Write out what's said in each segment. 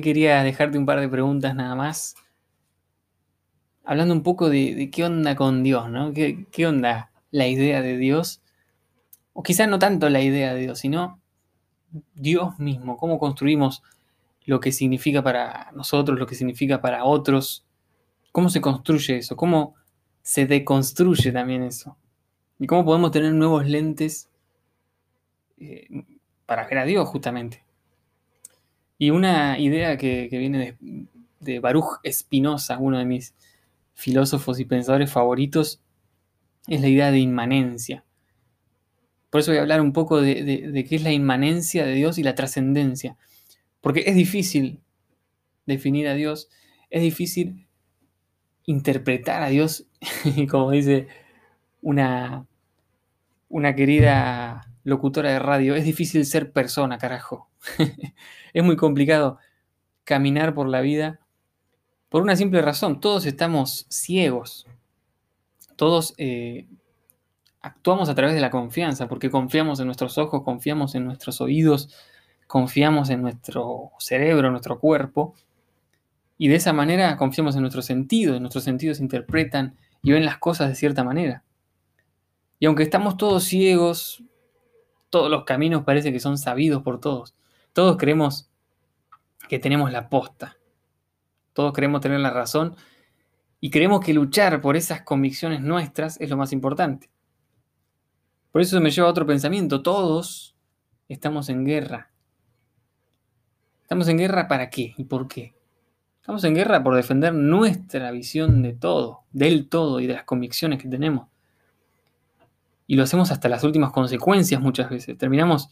quería dejarte un par de preguntas nada más. Hablando un poco de, qué onda con Dios, ¿no? ¿Qué, ¿Qué, onda la idea de Dios? O quizás no tanto la idea de Dios, sino Dios mismo. ¿Cómo construimos lo que significa para nosotros, lo que significa para otros? ¿Cómo se construye eso? ¿Cómo se deconstruye también eso? ¿Y cómo podemos tener nuevos lentes eh, para ver a Dios justamente? Y una idea que, viene de, Baruch Spinoza, uno de mis filósofos y pensadores favoritos, es la idea de inmanencia. Por eso voy a hablar un poco de, de qué es la inmanencia de Dios y la trascendencia. Porque es difícil definir a Dios, es difícil interpretar a Dios, como dice una, una querida locutora de radio, es difícil ser persona, carajo. es muy complicado caminar por la vida por una simple razón. Todos estamos ciegos. Todos eh, actuamos a través de la confianza, porque confiamos en nuestros ojos, confiamos en nuestros oídos, confiamos en nuestro cerebro, nuestro cuerpo. Y de esa manera confiamos en nuestros sentidos. Nuestros sentidos interpretan y ven las cosas de cierta manera. Y aunque estamos todos ciegos, todos los caminos parece que son sabidos por todos. Todos creemos que tenemos la posta. Todos creemos tener la razón y creemos que luchar por esas convicciones nuestras es lo más importante. Por eso me lleva a otro pensamiento. Todos estamos en guerra. ¿Estamos en guerra para qué y por qué? Estamos en guerra por defender nuestra visión de todo, del todo y de las convicciones que tenemos y lo hacemos hasta las últimas consecuencias muchas veces. Terminamos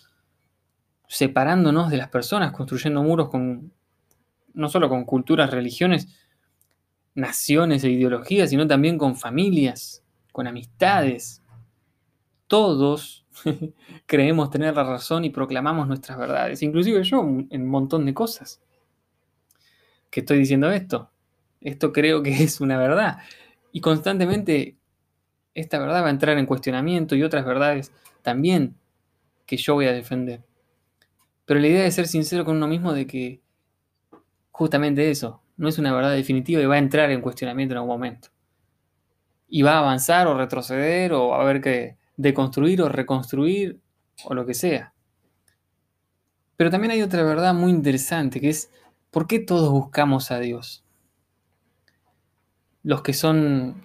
separándonos de las personas, construyendo muros con no solo con culturas, religiones, naciones e ideologías, sino también con familias, con amistades. Todos creemos tener la razón y proclamamos nuestras verdades, inclusive yo en un montón de cosas. Que estoy diciendo esto, esto creo que es una verdad. Y constantemente esta verdad va a entrar en cuestionamiento y otras verdades también que yo voy a defender. Pero la idea de ser sincero con uno mismo de que justamente eso, no es una verdad definitiva y va a entrar en cuestionamiento en algún momento. Y va a avanzar o retroceder o va a haber que deconstruir o reconstruir o lo que sea. Pero también hay otra verdad muy interesante que es ¿por qué todos buscamos a Dios? Los que son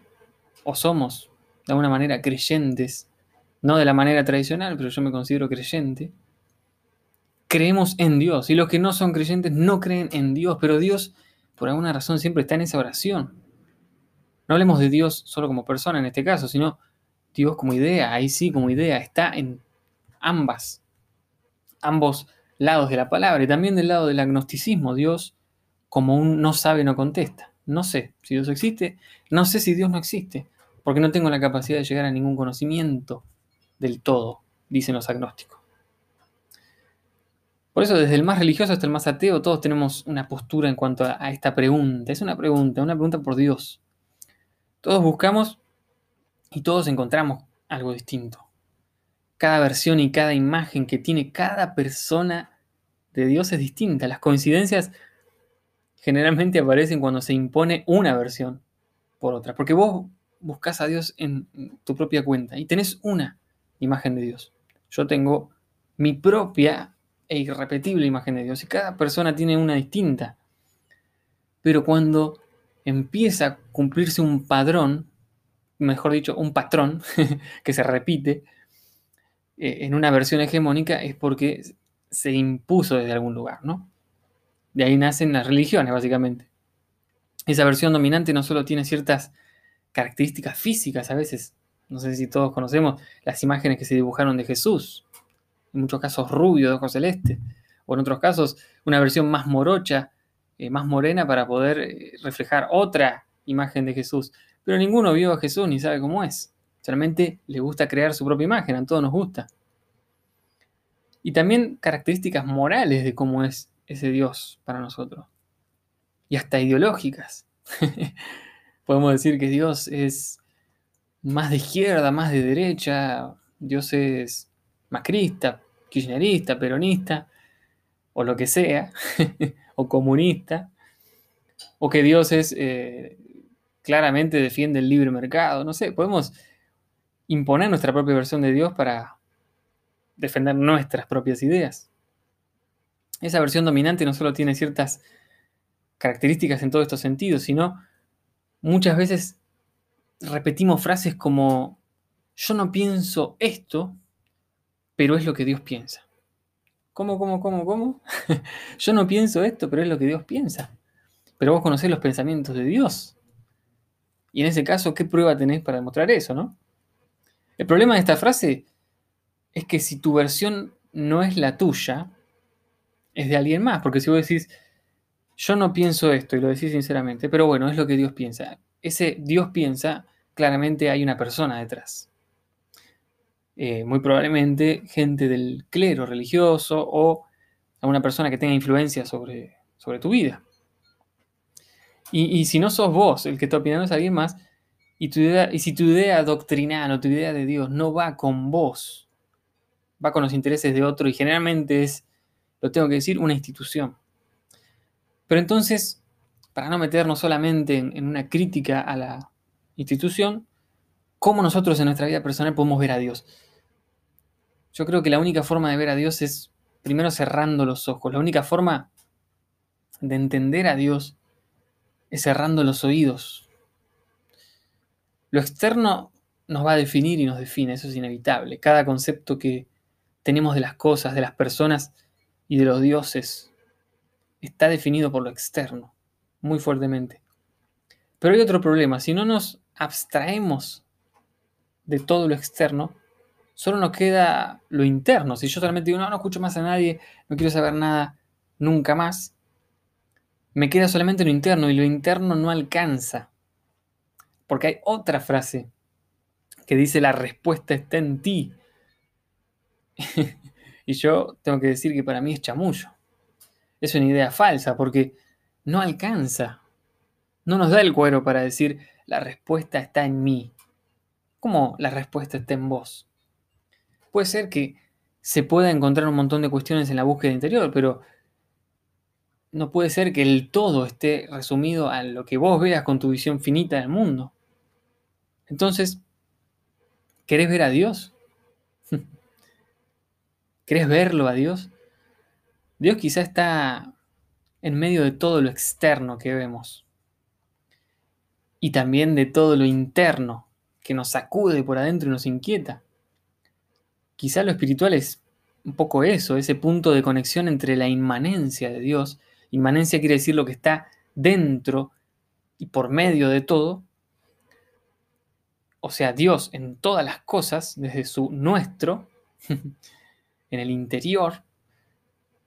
o somos de alguna manera creyentes, no de la manera tradicional, pero yo me considero creyente, creemos en Dios. Y los que no son creyentes no creen en Dios, pero Dios por alguna razón siempre está en esa oración. No hablemos de Dios solo como persona en este caso, sino Dios como idea, ahí sí como idea, está en ambas, ambos lados de la palabra y también del lado del agnosticismo, Dios como un no sabe, no contesta. No sé si Dios existe, no sé si Dios no existe, porque no tengo la capacidad de llegar a ningún conocimiento del todo, dicen los agnósticos. Por eso, desde el más religioso hasta el más ateo, todos tenemos una postura en cuanto a, esta pregunta. Es una pregunta, una pregunta por Dios. Todos buscamos y todos encontramos algo distinto. Cada versión y cada imagen que tiene cada persona de Dios es distinta. Las coincidencias generalmente aparecen cuando se impone una versión por otra. Porque vos buscas a Dios en tu propia cuenta y tenés una imagen de Dios. Yo tengo mi propia e irrepetible imagen de Dios y cada persona tiene una distinta. Pero cuando empieza a cumplirse un padrón, mejor dicho, un patrón que se repite eh, en una versión hegemónica es porque se impuso desde algún lugar, ¿no? De ahí nacen las religiones, básicamente. Esa versión dominante no solo tiene ciertas características físicas a veces. No sé si todos conocemos las imágenes que se dibujaron de Jesús. En muchos casos rubio, de ojos celeste. O en otros casos una versión más morocha, eh, más morena para poder eh, reflejar otra imagen de Jesús. Pero ninguno vio a Jesús ni sabe cómo es. Solamente le gusta crear su propia imagen, a todos nos gusta. Y también características morales de cómo es ese Dios para nosotros. Y hasta ideológicas. podemos decir que Dios es más de izquierda, más de derecha, Dios es macrista, kirchnerista, peronista, o lo que sea, o comunista, o que Dios es eh, claramente defiende el libre mercado, no sé, podemos imponer nuestra propia versión de Dios para defender nuestras propias ideas. Esa versión dominante no solo tiene ciertas características en todos estos sentidos, sino muchas veces repetimos frases como yo no pienso esto, pero es lo que Dios piensa. ¿Cómo, cómo, cómo, cómo? yo no pienso esto, pero es lo que Dios piensa. Pero vos conocés los pensamientos de Dios. Y en ese caso, ¿qué prueba tenés para demostrar eso, no? El problema de esta frase es que si tu versión no es la tuya, es de alguien más. Porque si vos decís, yo no pienso esto, y lo decís sinceramente, pero bueno, es lo que Dios piensa. Ese Dios piensa, claramente hay una persona detrás. Eh, muy probablemente gente del clero religioso o alguna persona que tenga influencia sobre, sobre tu vida. Y, si no sos vos el que está opinando es alguien más, y, tu idea, y si tu idea doctrinal o tu idea de Dios no va con vos, va con los intereses de otro y generalmente es, lo tengo que decir, una institución. Pero entonces, para no meternos solamente en, una crítica a la institución, ¿cómo nosotros en nuestra vida personal podemos ver a Dios? Yo creo que la única forma de ver a Dios es primero cerrando los ojos. La única forma de entender a Dios es cerrando los oídos. Lo externo nos va a definir y nos define, eso es inevitable. Cada concepto que tenemos de las cosas, de las personas y de los dioses está definido por lo externo, muy fuertemente. Pero hay otro problema, si no nos abstraemos de todo lo externo, solo nos queda lo interno. Si yo solamente digo, no, no escucho más a nadie, no quiero saber nada nunca más, me queda solamente lo interno y lo interno no alcanza. Porque hay otra frase que dice la respuesta está en ti. y yo tengo que decir que para mí es chamullo. Es una idea falsa porque no alcanza. No nos da el cuero para decir la respuesta está en mí. ¿Cómo la respuesta está en vos? Puede ser que se pueda encontrar un montón de cuestiones en la búsqueda interior, pero no puede ser que el todo esté resumido a lo que vos veas con tu visión finita del mundo. Entonces, ¿querés ver a Dios? ¿Querés verlo a Dios? Dios quizá está en medio de todo lo externo que vemos y también de todo lo interno que nos sacude por adentro y nos inquieta. Quizá lo espiritual es un poco eso, ese punto de conexión entre la inmanencia de Dios Inmanencia quiere decir lo que está dentro y por medio de todo. O sea, Dios en todas las cosas, desde su nuestro, en el interior,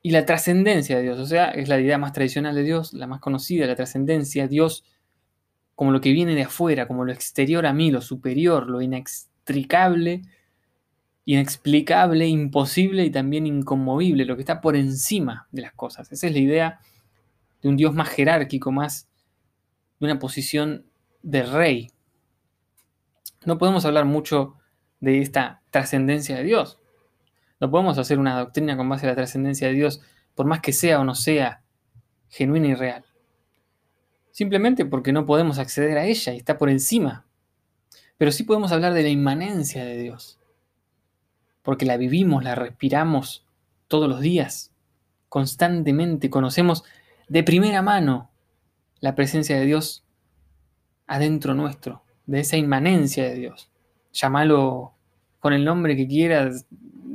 y la trascendencia de Dios. O sea, es la idea más tradicional de Dios, la más conocida, la trascendencia, Dios como lo que viene de afuera, como lo exterior a mí, lo superior, lo inextricable, inexplicable, imposible y también inconmovible, lo que está por encima de las cosas. Esa es la idea de un Dios más jerárquico, más de una posición de rey. No podemos hablar mucho de esta trascendencia de Dios. No podemos hacer una doctrina con base a la trascendencia de Dios, por más que sea o no sea genuina y real. Simplemente porque no podemos acceder a ella y está por encima. Pero sí podemos hablar de la inmanencia de Dios. Porque la vivimos, la respiramos todos los días, constantemente. Conocemos de primera mano la presencia de Dios adentro nuestro, de esa inmanencia de Dios. Llámalo con el nombre que quieras,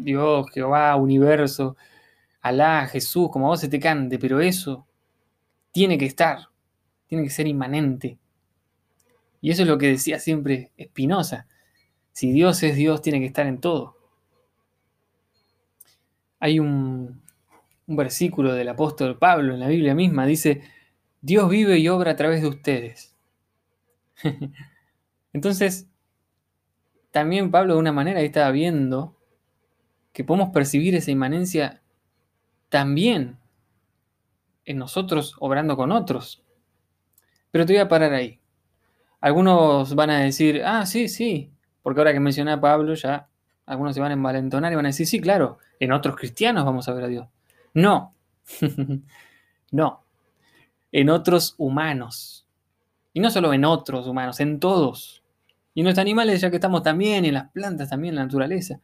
Dios, Jehová, universo, Alá, Jesús, como a vos se te cante, pero eso tiene que estar, tiene que ser inmanente. Y eso es lo que decía siempre Espinosa. Si Dios es Dios, tiene que estar en todo. Hay un versículo del apóstol Pablo en la Biblia misma, dice, Dios vive y obra a través de ustedes. Entonces, también Pablo de una manera estaba viendo que podemos percibir esa inmanencia también en nosotros obrando con otros. Pero te voy a parar ahí. Algunos van a decir, ah, sí, sí, porque ahora que mencioné a Pablo ya algunos se van a envalentonar y van a decir, sí, claro, en otros cristianos vamos a ver a Dios. No, no, en otros humanos. Y no solo en otros humanos, en todos. Y en los animales, ya que estamos también, en las plantas también, en la naturaleza.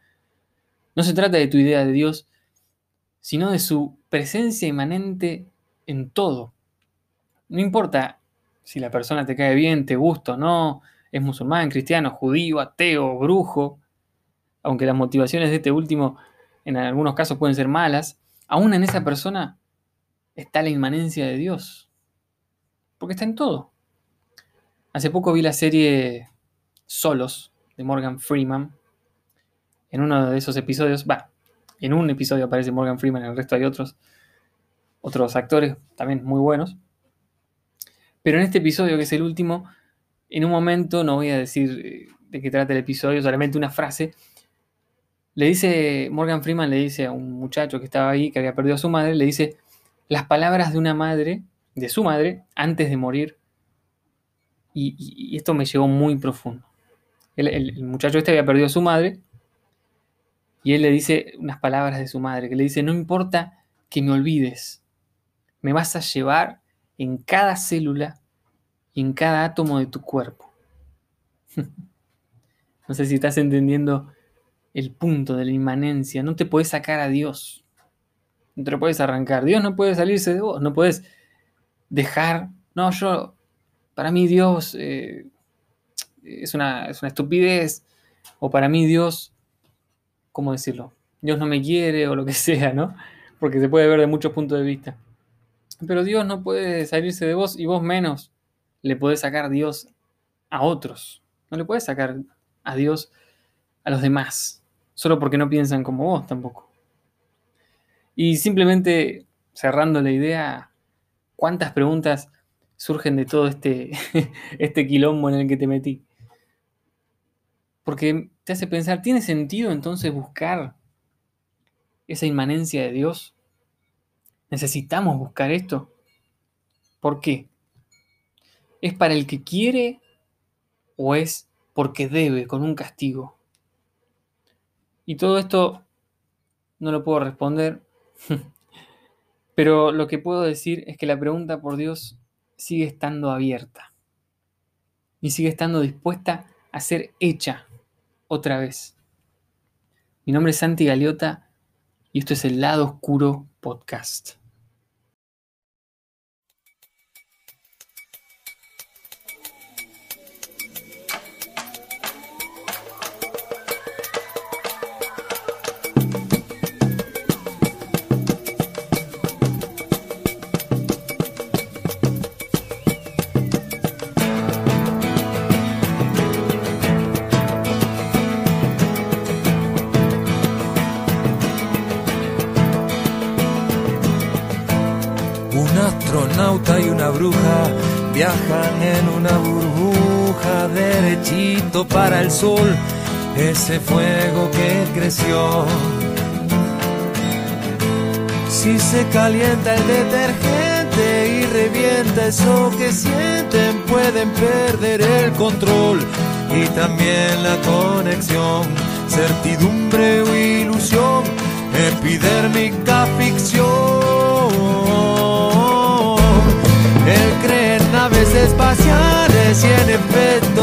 No se trata de tu idea de Dios, sino de su presencia inmanente en todo. No importa si la persona te cae bien, te gusta o no, es musulmán, cristiano, judío, ateo, brujo, aunque las motivaciones de este último en algunos casos pueden ser malas, aún en esa persona está la inmanencia de Dios. Porque está en todo. Hace poco vi la serie Solos de Morgan Freeman. En uno de esos episodios, va, en un episodio aparece Morgan Freeman, en el resto hay otros, otros actores también muy buenos. Pero en este episodio, que es el último, en un momento, no voy a decir eh, de qué trata el episodio, solamente una frase, le dice, Morgan Freeman le dice a un muchacho que estaba ahí, que había perdido a su madre, le dice las palabras de una madre, de su madre, antes de morir. Y, esto me llegó muy profundo. El, muchacho este había perdido a su madre y él le dice unas palabras de su madre, que le dice, no importa que me olvides, me vas a llevar en cada célula y en cada átomo de tu cuerpo. no sé si estás entendiendo el punto de la inmanencia. No te puedes sacar a Dios. No te lo puedes arrancar. Dios no puede salirse de vos. No puedes dejar. No, yo. Para mí, Dios eh, es, una, es una estupidez. O para mí, Dios. ¿Cómo decirlo? Dios no me quiere o lo que sea, ¿no? Porque se puede ver de muchos puntos de vista. Pero Dios no puede salirse de vos y vos menos le podés sacar Dios a otros. No le puedes sacar a Dios a los demás solo porque no piensan como vos tampoco. Y simplemente cerrando la idea, ¿cuántas preguntas surgen de todo este, este quilombo en el que te metí? Porque te hace pensar, ¿tiene sentido entonces buscar esa inmanencia de Dios? ¿Necesitamos buscar esto? ¿Por qué? ¿Es para el que quiere o es porque debe con un castigo? Y todo esto no lo puedo responder, pero lo que puedo decir es que la pregunta por Dios sigue estando abierta y sigue estando dispuesta a ser hecha otra vez. Mi nombre es Santi Galeota y esto es el Lado Oscuro Podcast. Y una bruja viajan en una burbuja derechito para el sol, ese fuego que creció. Si se calienta el detergente y revienta eso que sienten, pueden perder el control y también la conexión, certidumbre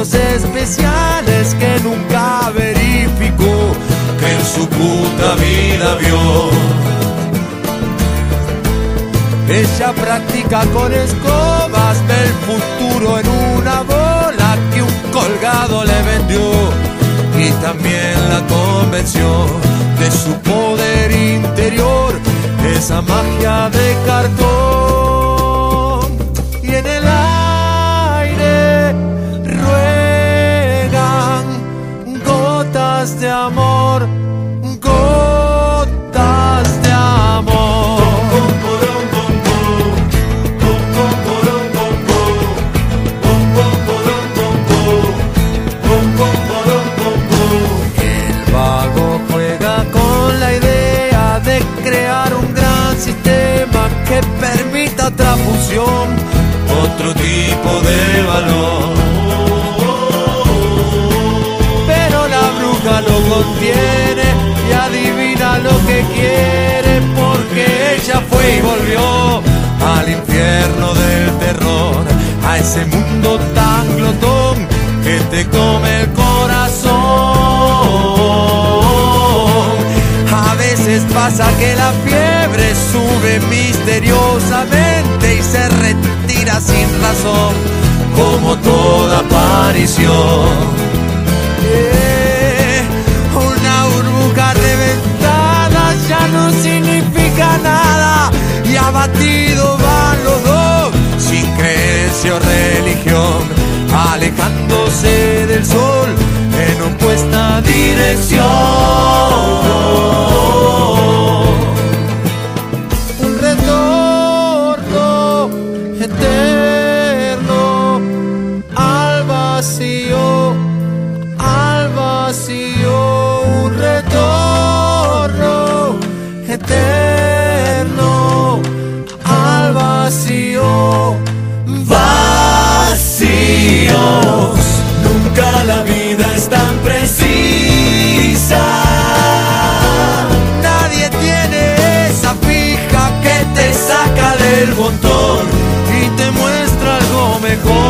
especiales que nunca verificó que en su puta vida vio. Ella practica con escobas, ve el futuro en una bola que un colgado le vendió y también la convenció de su poder interior, esa magia de cartón. De amor, gotas de amor. El vago juega con la idea de crear un gran sistema que permita otra fusión, otro tipo de valor. Contiene y adivina lo que quiere porque ella fue y volvió al infierno del terror, a ese mundo tan glotón que te come el corazón. A veces pasa que la fiebre sube misteriosamente y se retira sin razón, como toda aparición. Mejor.